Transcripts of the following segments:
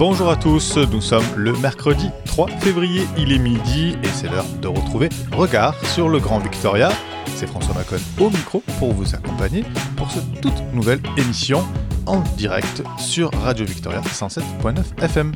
Bonjour à tous, nous sommes le mercredi 3 février, il est midi et c'est l'heure de retrouver Regard sur le Grand Victoria. C'est François Macon au micro pour vous accompagner pour cette toute nouvelle émission en direct sur Radio Victoria 107.9 FM.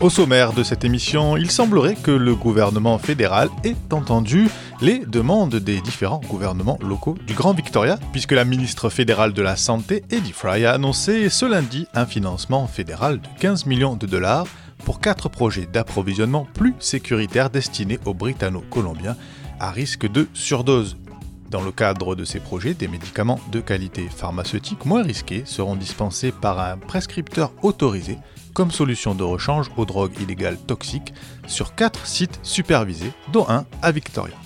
Au sommaire de cette émission, il semblerait que le gouvernement fédéral ait entendu les demandes des différents gouvernements locaux du Grand Victoria, puisque la ministre fédérale de la Santé, Eddie Fry, a annoncé ce lundi un financement fédéral de 15 millions de dollars pour quatre projets d'approvisionnement plus sécuritaires destinés aux Britanno-Colombiens à risque de surdose. Dans le cadre de ces projets, des médicaments de qualité pharmaceutique moins risqués seront dispensés par un prescripteur autorisé comme solution de rechange aux drogues illégales toxiques sur quatre sites supervisés, dont un à Victoria.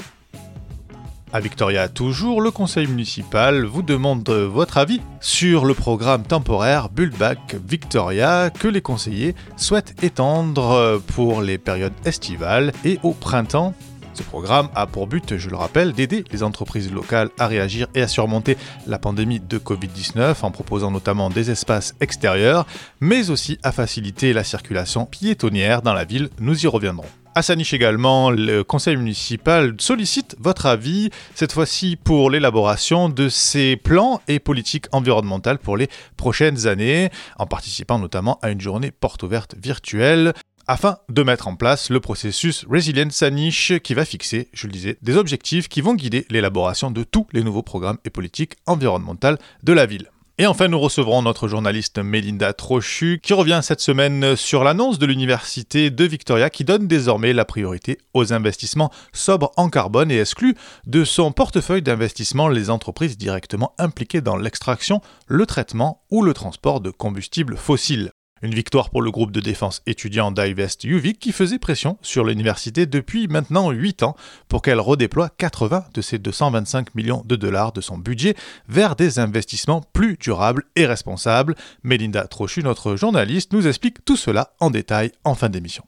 À Victoria toujours, le conseil municipal vous demande votre avis sur le programme temporaire Buildback Victoria que les conseillers souhaitent étendre pour les périodes estivales et au printemps ce programme a pour but, je le rappelle, d'aider les entreprises locales à réagir et à surmonter la pandémie de Covid-19 en proposant notamment des espaces extérieurs, mais aussi à faciliter la circulation piétonnière dans la ville. Nous y reviendrons. À Saniche également, le conseil municipal sollicite votre avis, cette fois-ci pour l'élaboration de ses plans et politiques environnementales pour les prochaines années, en participant notamment à une journée porte ouverte virtuelle afin de mettre en place le processus Resilient Saniche qui va fixer, je le disais, des objectifs qui vont guider l'élaboration de tous les nouveaux programmes et politiques environnementales de la ville. Et enfin, nous recevrons notre journaliste Melinda Trochu qui revient cette semaine sur l'annonce de l'Université de Victoria qui donne désormais la priorité aux investissements sobres en carbone et exclut de son portefeuille d'investissement les entreprises directement impliquées dans l'extraction, le traitement ou le transport de combustibles fossiles. Une victoire pour le groupe de défense étudiant Divest UVic qui faisait pression sur l'université depuis maintenant 8 ans pour qu'elle redéploie 80 de ses 225 millions de dollars de son budget vers des investissements plus durables et responsables. Melinda Trochu, notre journaliste, nous explique tout cela en détail en fin d'émission.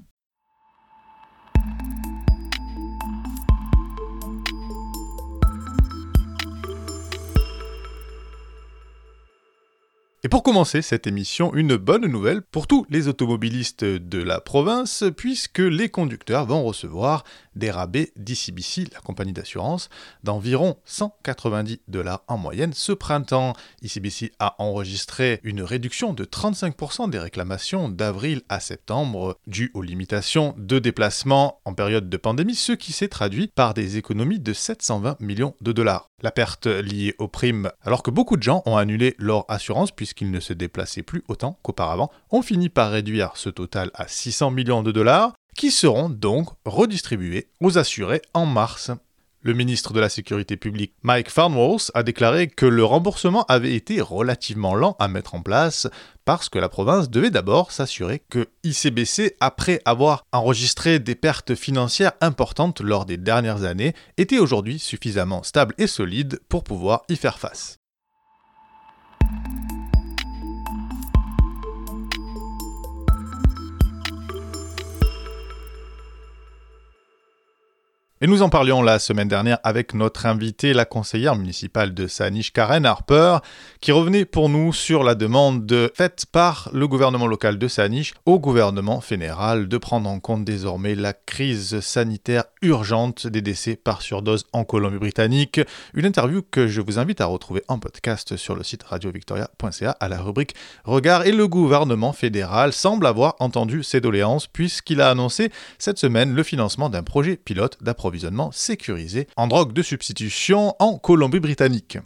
Et pour commencer cette émission, une bonne nouvelle pour tous les automobilistes de la province, puisque les conducteurs vont recevoir des rabais d'ICBC, la compagnie d'assurance, d'environ 190 dollars en moyenne ce printemps. ICBC a enregistré une réduction de 35% des réclamations d'avril à septembre dues aux limitations de déplacement en période de pandémie, ce qui s'est traduit par des économies de 720 millions de dollars. La perte liée aux primes, alors que beaucoup de gens ont annulé leur assurance puisqu'ils ne se déplaçaient plus autant qu'auparavant, ont fini par réduire ce total à 600 millions de dollars, qui seront donc redistribués aux assurés en mars. Le ministre de la Sécurité publique, Mike Farnworth, a déclaré que le remboursement avait été relativement lent à mettre en place parce que la province devait d'abord s'assurer que ICBC, après avoir enregistré des pertes financières importantes lors des dernières années, était aujourd'hui suffisamment stable et solide pour pouvoir y faire face. Et nous en parlions la semaine dernière avec notre invitée, la conseillère municipale de Saniche, Karen Harper, qui revenait pour nous sur la demande faite par le gouvernement local de Saniche au gouvernement fédéral de prendre en compte désormais la crise sanitaire urgente des décès par surdose en Colombie-Britannique. Une interview que je vous invite à retrouver en podcast sur le site radiovictoria.ca à la rubrique Regard. Et le gouvernement fédéral semble avoir entendu ces doléances puisqu'il a annoncé cette semaine le financement d'un projet pilote d'appropriation approvisionnement sécurisé en drogue de substitution en Colombie-Britannique.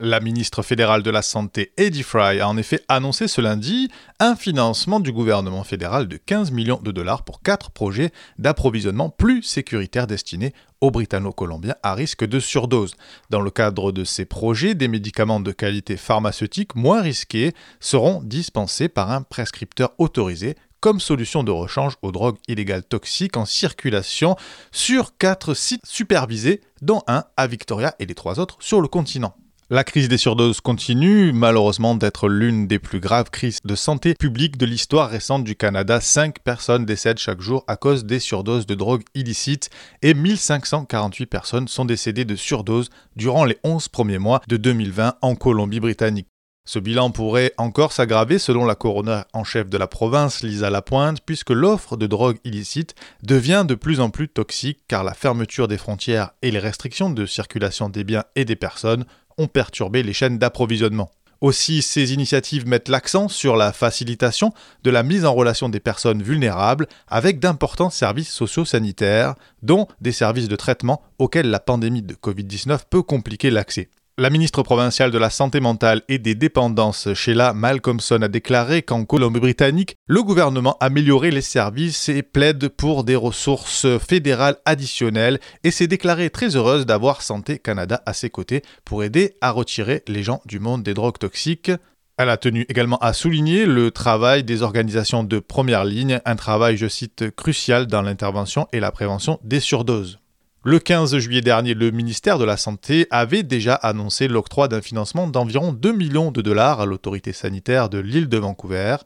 La ministre fédérale de la Santé, Eddie Fry, a en effet annoncé ce lundi un financement du gouvernement fédéral de 15 millions de dollars pour quatre projets d'approvisionnement plus sécuritaires destinés aux Britanno-Colombiens à risque de surdose. Dans le cadre de ces projets, des médicaments de qualité pharmaceutique moins risqués seront dispensés par un prescripteur autorisé comme solution de rechange aux drogues illégales toxiques en circulation sur quatre sites supervisés, dont un à Victoria et les trois autres sur le continent. La crise des surdoses continue, malheureusement, d'être l'une des plus graves crises de santé publique de l'histoire récente du Canada. Cinq personnes décèdent chaque jour à cause des surdoses de drogue illicites et 1548 personnes sont décédées de surdose durant les 11 premiers mois de 2020 en Colombie-Britannique. Ce bilan pourrait encore s'aggraver selon la coroner en chef de la province, Lisa Lapointe, puisque l'offre de drogue illicite devient de plus en plus toxique car la fermeture des frontières et les restrictions de circulation des biens et des personnes ont perturbé les chaînes d'approvisionnement. Aussi, ces initiatives mettent l'accent sur la facilitation de la mise en relation des personnes vulnérables avec d'importants services socio-sanitaires, dont des services de traitement auxquels la pandémie de Covid-19 peut compliquer l'accès. La ministre provinciale de la Santé mentale et des dépendances, Sheila Malcolmson, a déclaré qu'en Colombie-Britannique, le gouvernement améliorait les services et plaide pour des ressources fédérales additionnelles et s'est déclarée très heureuse d'avoir Santé Canada à ses côtés pour aider à retirer les gens du monde des drogues toxiques. Elle a tenu également à souligner le travail des organisations de première ligne, un travail, je cite, crucial dans l'intervention et la prévention des surdoses. Le 15 juillet dernier, le ministère de la Santé avait déjà annoncé l'octroi d'un financement d'environ 2 millions de dollars à l'autorité sanitaire de l'île de Vancouver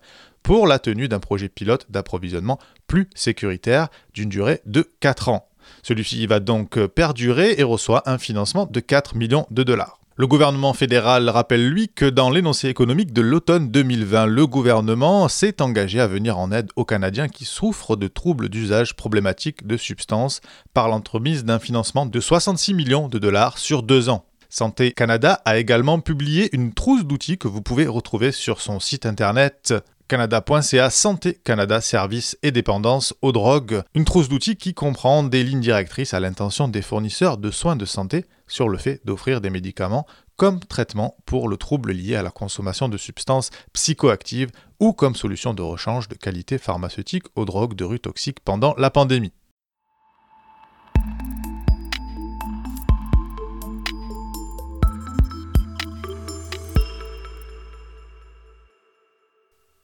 pour la tenue d'un projet pilote d'approvisionnement plus sécuritaire d'une durée de 4 ans. Celui-ci va donc perdurer et reçoit un financement de 4 millions de dollars. Le gouvernement fédéral rappelle lui que dans l'énoncé économique de l'automne 2020, le gouvernement s'est engagé à venir en aide aux Canadiens qui souffrent de troubles d'usage problématiques de substances par l'entremise d'un financement de 66 millions de dollars sur deux ans. Santé Canada a également publié une trousse d'outils que vous pouvez retrouver sur son site internet canada.ca Santé Canada Services et Dépendance aux drogues, une trousse d'outils qui comprend des lignes directrices à l'intention des fournisseurs de soins de santé sur le fait d'offrir des médicaments comme traitement pour le trouble lié à la consommation de substances psychoactives ou comme solution de rechange de qualité pharmaceutique aux drogues de rue toxiques pendant la pandémie.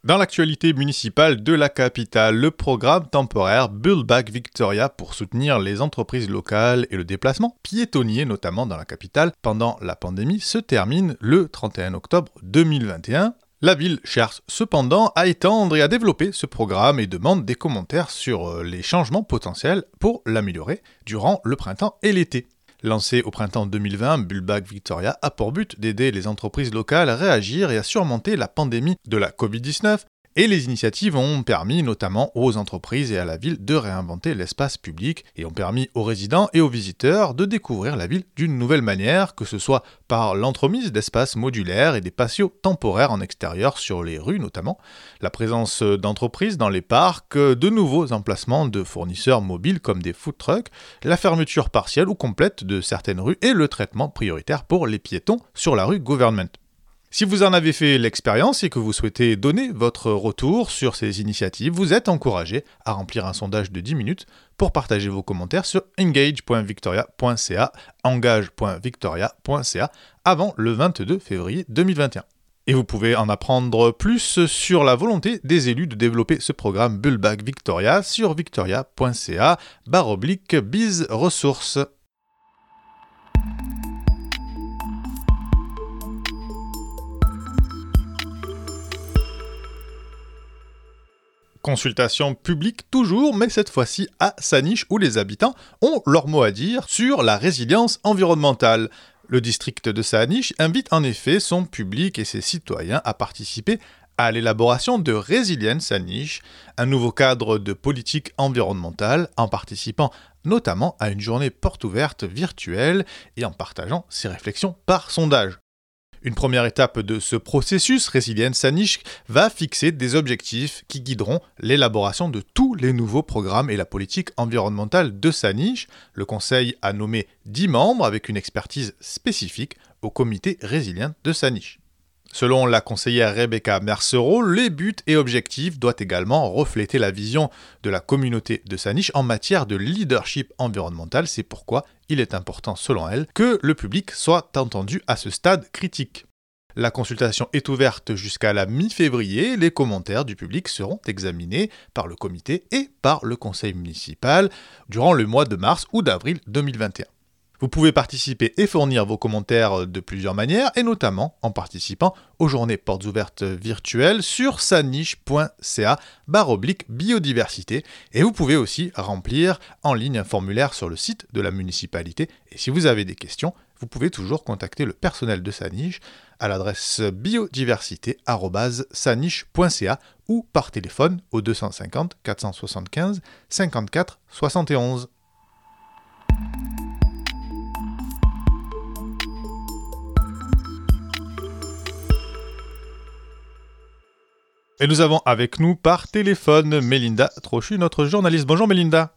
Dans l'actualité municipale de la capitale, le programme temporaire Build Back Victoria pour soutenir les entreprises locales et le déplacement piétonnier, notamment dans la capitale, pendant la pandémie, se termine le 31 octobre 2021. La ville cherche cependant à étendre et à développer ce programme et demande des commentaires sur euh, les changements potentiels pour l'améliorer durant le printemps et l'été. Lancé au printemps 2020, Bullback Victoria a pour but d'aider les entreprises locales à réagir et à surmonter la pandémie de la Covid-19 et les initiatives ont permis notamment aux entreprises et à la ville de réinventer l'espace public et ont permis aux résidents et aux visiteurs de découvrir la ville d'une nouvelle manière, que ce soit par l'entremise d'espaces modulaires et des patios temporaires en extérieur sur les rues notamment, la présence d'entreprises dans les parcs, de nouveaux emplacements de fournisseurs mobiles comme des food trucks, la fermeture partielle ou complète de certaines rues et le traitement prioritaire pour les piétons sur la rue Government. Si vous en avez fait l'expérience et que vous souhaitez donner votre retour sur ces initiatives, vous êtes encouragé à remplir un sondage de 10 minutes pour partager vos commentaires sur engage.victoria.ca, engage.victoria.ca avant le 22 février 2021. Et vous pouvez en apprendre plus sur la volonté des élus de développer ce programme Bullback Victoria sur victoria.ca barre oblique bise ressources. Consultation publique toujours, mais cette fois-ci à Saniche où les habitants ont leur mot à dire sur la résilience environnementale. Le district de Saniche invite en effet son public et ses citoyens à participer à l'élaboration de Résilience Saniche, un nouveau cadre de politique environnementale en participant notamment à une journée porte ouverte virtuelle et en partageant ses réflexions par sondage. Une première étape de ce processus, Résilience Saniche, va fixer des objectifs qui guideront l'élaboration de tous les nouveaux programmes et la politique environnementale de Saniche. Le Conseil a nommé 10 membres avec une expertise spécifique au comité résilient de Saniche. Selon la conseillère Rebecca Mercereau, les buts et objectifs doivent également refléter la vision de la communauté de sa niche en matière de leadership environnemental. C'est pourquoi il est important, selon elle, que le public soit entendu à ce stade critique. La consultation est ouverte jusqu'à la mi-février. Les commentaires du public seront examinés par le comité et par le conseil municipal durant le mois de mars ou d'avril 2021. Vous pouvez participer et fournir vos commentaires de plusieurs manières, et notamment en participant aux journées portes ouvertes virtuelles sur saniche.ca oblique biodiversité. Et vous pouvez aussi remplir en ligne un formulaire sur le site de la municipalité. Et si vous avez des questions, vous pouvez toujours contacter le personnel de Saniche à l'adresse biodiversité.saniche.ca ou par téléphone au 250 475 54 71. Et nous avons avec nous par téléphone Mélinda Trochu, notre journaliste. Bonjour Mélinda.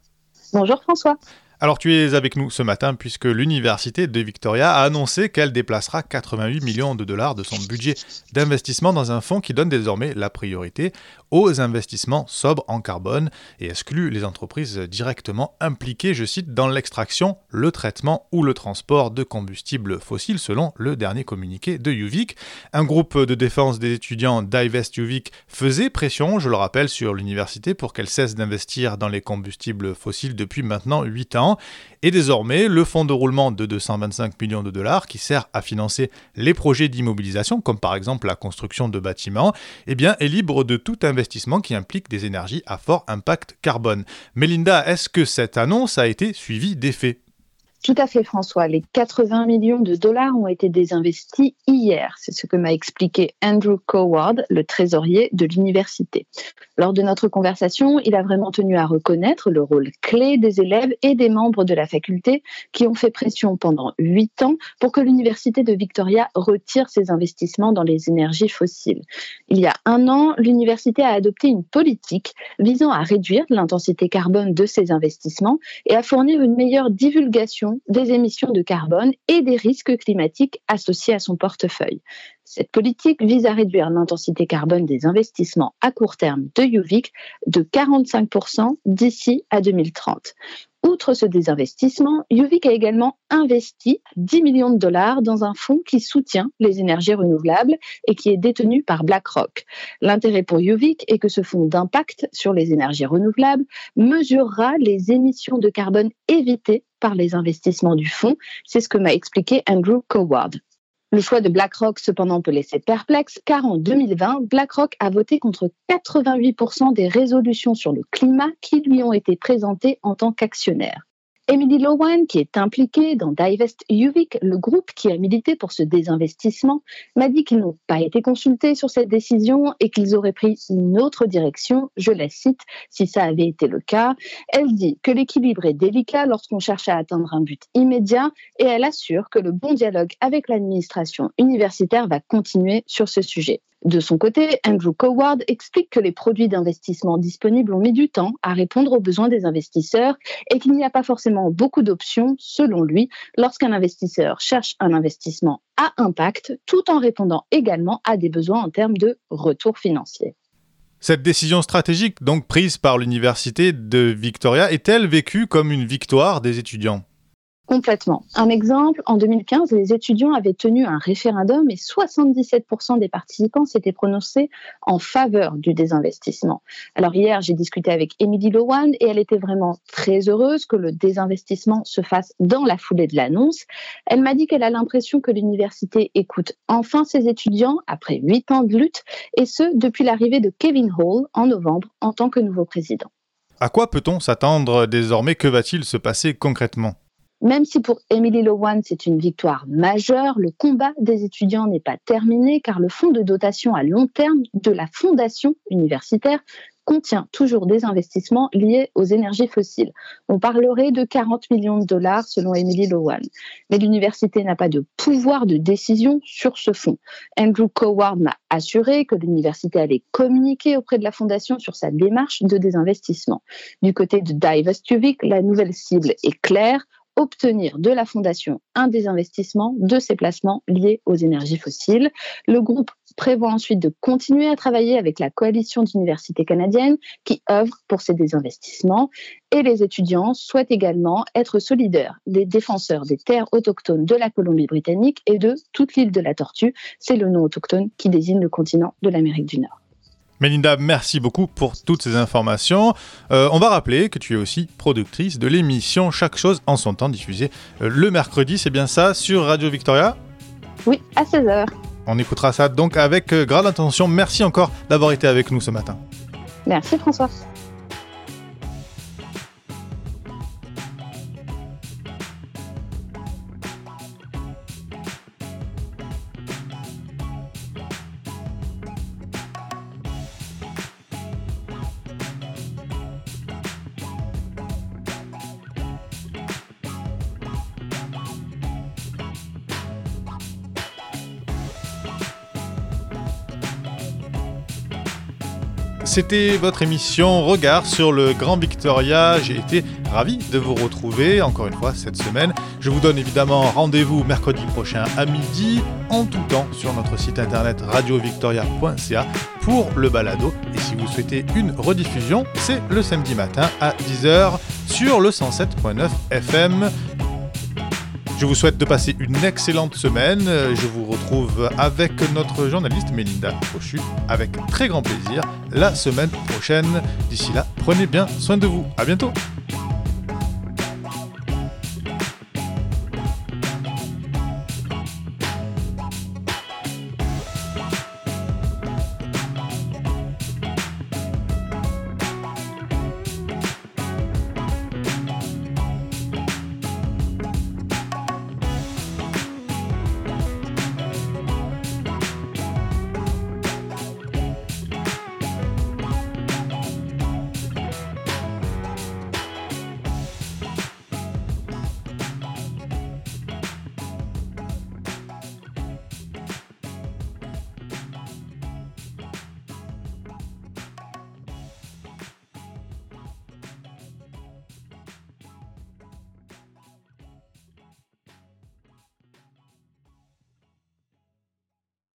Bonjour François. Alors tu es avec nous ce matin puisque l'Université de Victoria a annoncé qu'elle déplacera 88 millions de dollars de son budget d'investissement dans un fonds qui donne désormais la priorité aux investissements sobres en carbone et exclut les entreprises directement impliquées, je cite, dans l'extraction, le traitement ou le transport de combustibles fossiles selon le dernier communiqué de UVIC. Un groupe de défense des étudiants Divest UVIC faisait pression, je le rappelle, sur l'université pour qu'elle cesse d'investir dans les combustibles fossiles depuis maintenant 8 ans. Et désormais, le fonds de roulement de 225 millions de dollars, qui sert à financer les projets d'immobilisation, comme par exemple la construction de bâtiments, eh est libre de tout investissement qui implique des énergies à fort impact carbone. Melinda, est-ce que cette annonce a été suivie d'effet? Tout à fait, François. Les 80 millions de dollars ont été désinvestis hier. C'est ce que m'a expliqué Andrew Coward, le trésorier de l'université. Lors de notre conversation, il a vraiment tenu à reconnaître le rôle clé des élèves et des membres de la faculté qui ont fait pression pendant huit ans pour que l'université de Victoria retire ses investissements dans les énergies fossiles. Il y a un an, l'université a adopté une politique visant à réduire l'intensité carbone de ses investissements et à fournir une meilleure divulgation des émissions de carbone et des risques climatiques associés à son portefeuille. Cette politique vise à réduire l'intensité carbone des investissements à court terme de UVIC de 45% d'ici à 2030. Outre ce désinvestissement, UVIC a également investi 10 millions de dollars dans un fonds qui soutient les énergies renouvelables et qui est détenu par BlackRock. L'intérêt pour UVIC est que ce fonds d'impact sur les énergies renouvelables mesurera les émissions de carbone évitées par les investissements du fonds. C'est ce que m'a expliqué Andrew Coward. Le choix de BlackRock, cependant, peut laisser perplexe, car en 2020, BlackRock a voté contre 88% des résolutions sur le climat qui lui ont été présentées en tant qu'actionnaire. Emily Lowan, qui est impliquée dans Divest UVIC, le groupe qui a milité pour ce désinvestissement, m'a dit qu'ils n'ont pas été consultés sur cette décision et qu'ils auraient pris une autre direction. Je la cite, si ça avait été le cas. Elle dit que l'équilibre est délicat lorsqu'on cherche à atteindre un but immédiat et elle assure que le bon dialogue avec l'administration universitaire va continuer sur ce sujet. De son côté, Andrew Coward explique que les produits d'investissement disponibles ont mis du temps à répondre aux besoins des investisseurs et qu'il n'y a pas forcément beaucoup d'options, selon lui, lorsqu'un investisseur cherche un investissement à impact, tout en répondant également à des besoins en termes de retour financier. Cette décision stratégique, donc prise par l'Université de Victoria, est-elle vécue comme une victoire des étudiants? Complètement. Un exemple, en 2015, les étudiants avaient tenu un référendum et 77% des participants s'étaient prononcés en faveur du désinvestissement. Alors hier, j'ai discuté avec Emily Lowan et elle était vraiment très heureuse que le désinvestissement se fasse dans la foulée de l'annonce. Elle m'a dit qu'elle a l'impression que l'université écoute enfin ses étudiants après huit ans de lutte et ce, depuis l'arrivée de Kevin Hall en novembre en tant que nouveau président. À quoi peut-on s'attendre désormais? Que va-t-il se passer concrètement? Même si pour Emily Lowan c'est une victoire majeure, le combat des étudiants n'est pas terminé car le fonds de dotation à long terme de la fondation universitaire contient toujours des investissements liés aux énergies fossiles. On parlerait de 40 millions de dollars selon Emily Lowan. Mais l'université n'a pas de pouvoir de décision sur ce fonds. Andrew Coward m'a assuré que l'université allait communiquer auprès de la fondation sur sa démarche de désinvestissement. Du côté de Divest la nouvelle cible est claire obtenir de la Fondation un désinvestissement de ses placements liés aux énergies fossiles. Le groupe prévoit ensuite de continuer à travailler avec la coalition d'universités canadiennes qui œuvre pour ces désinvestissements et les étudiants souhaitent également être solidaires des défenseurs des terres autochtones de la Colombie-Britannique et de toute l'île de la Tortue. C'est le nom autochtone qui désigne le continent de l'Amérique du Nord. Melinda, merci beaucoup pour toutes ces informations. Euh, on va rappeler que tu es aussi productrice de l'émission Chaque chose en son temps diffusée euh, le mercredi, c'est bien ça, sur Radio Victoria Oui, à 16h. On écoutera ça donc avec euh, grande attention. Merci encore d'avoir été avec nous ce matin. Merci François. C'était votre émission Regard sur le Grand Victoria. J'ai été ravi de vous retrouver encore une fois cette semaine. Je vous donne évidemment rendez-vous mercredi prochain à midi en tout temps sur notre site internet radiovictoria.ca pour le balado. Et si vous souhaitez une rediffusion, c'est le samedi matin à 10h sur le 107.9 FM. Je vous souhaite de passer une excellente semaine. Je vous retrouve avec notre journaliste Mélinda Pochu avec très grand plaisir la semaine prochaine. D'ici là, prenez bien soin de vous. À bientôt.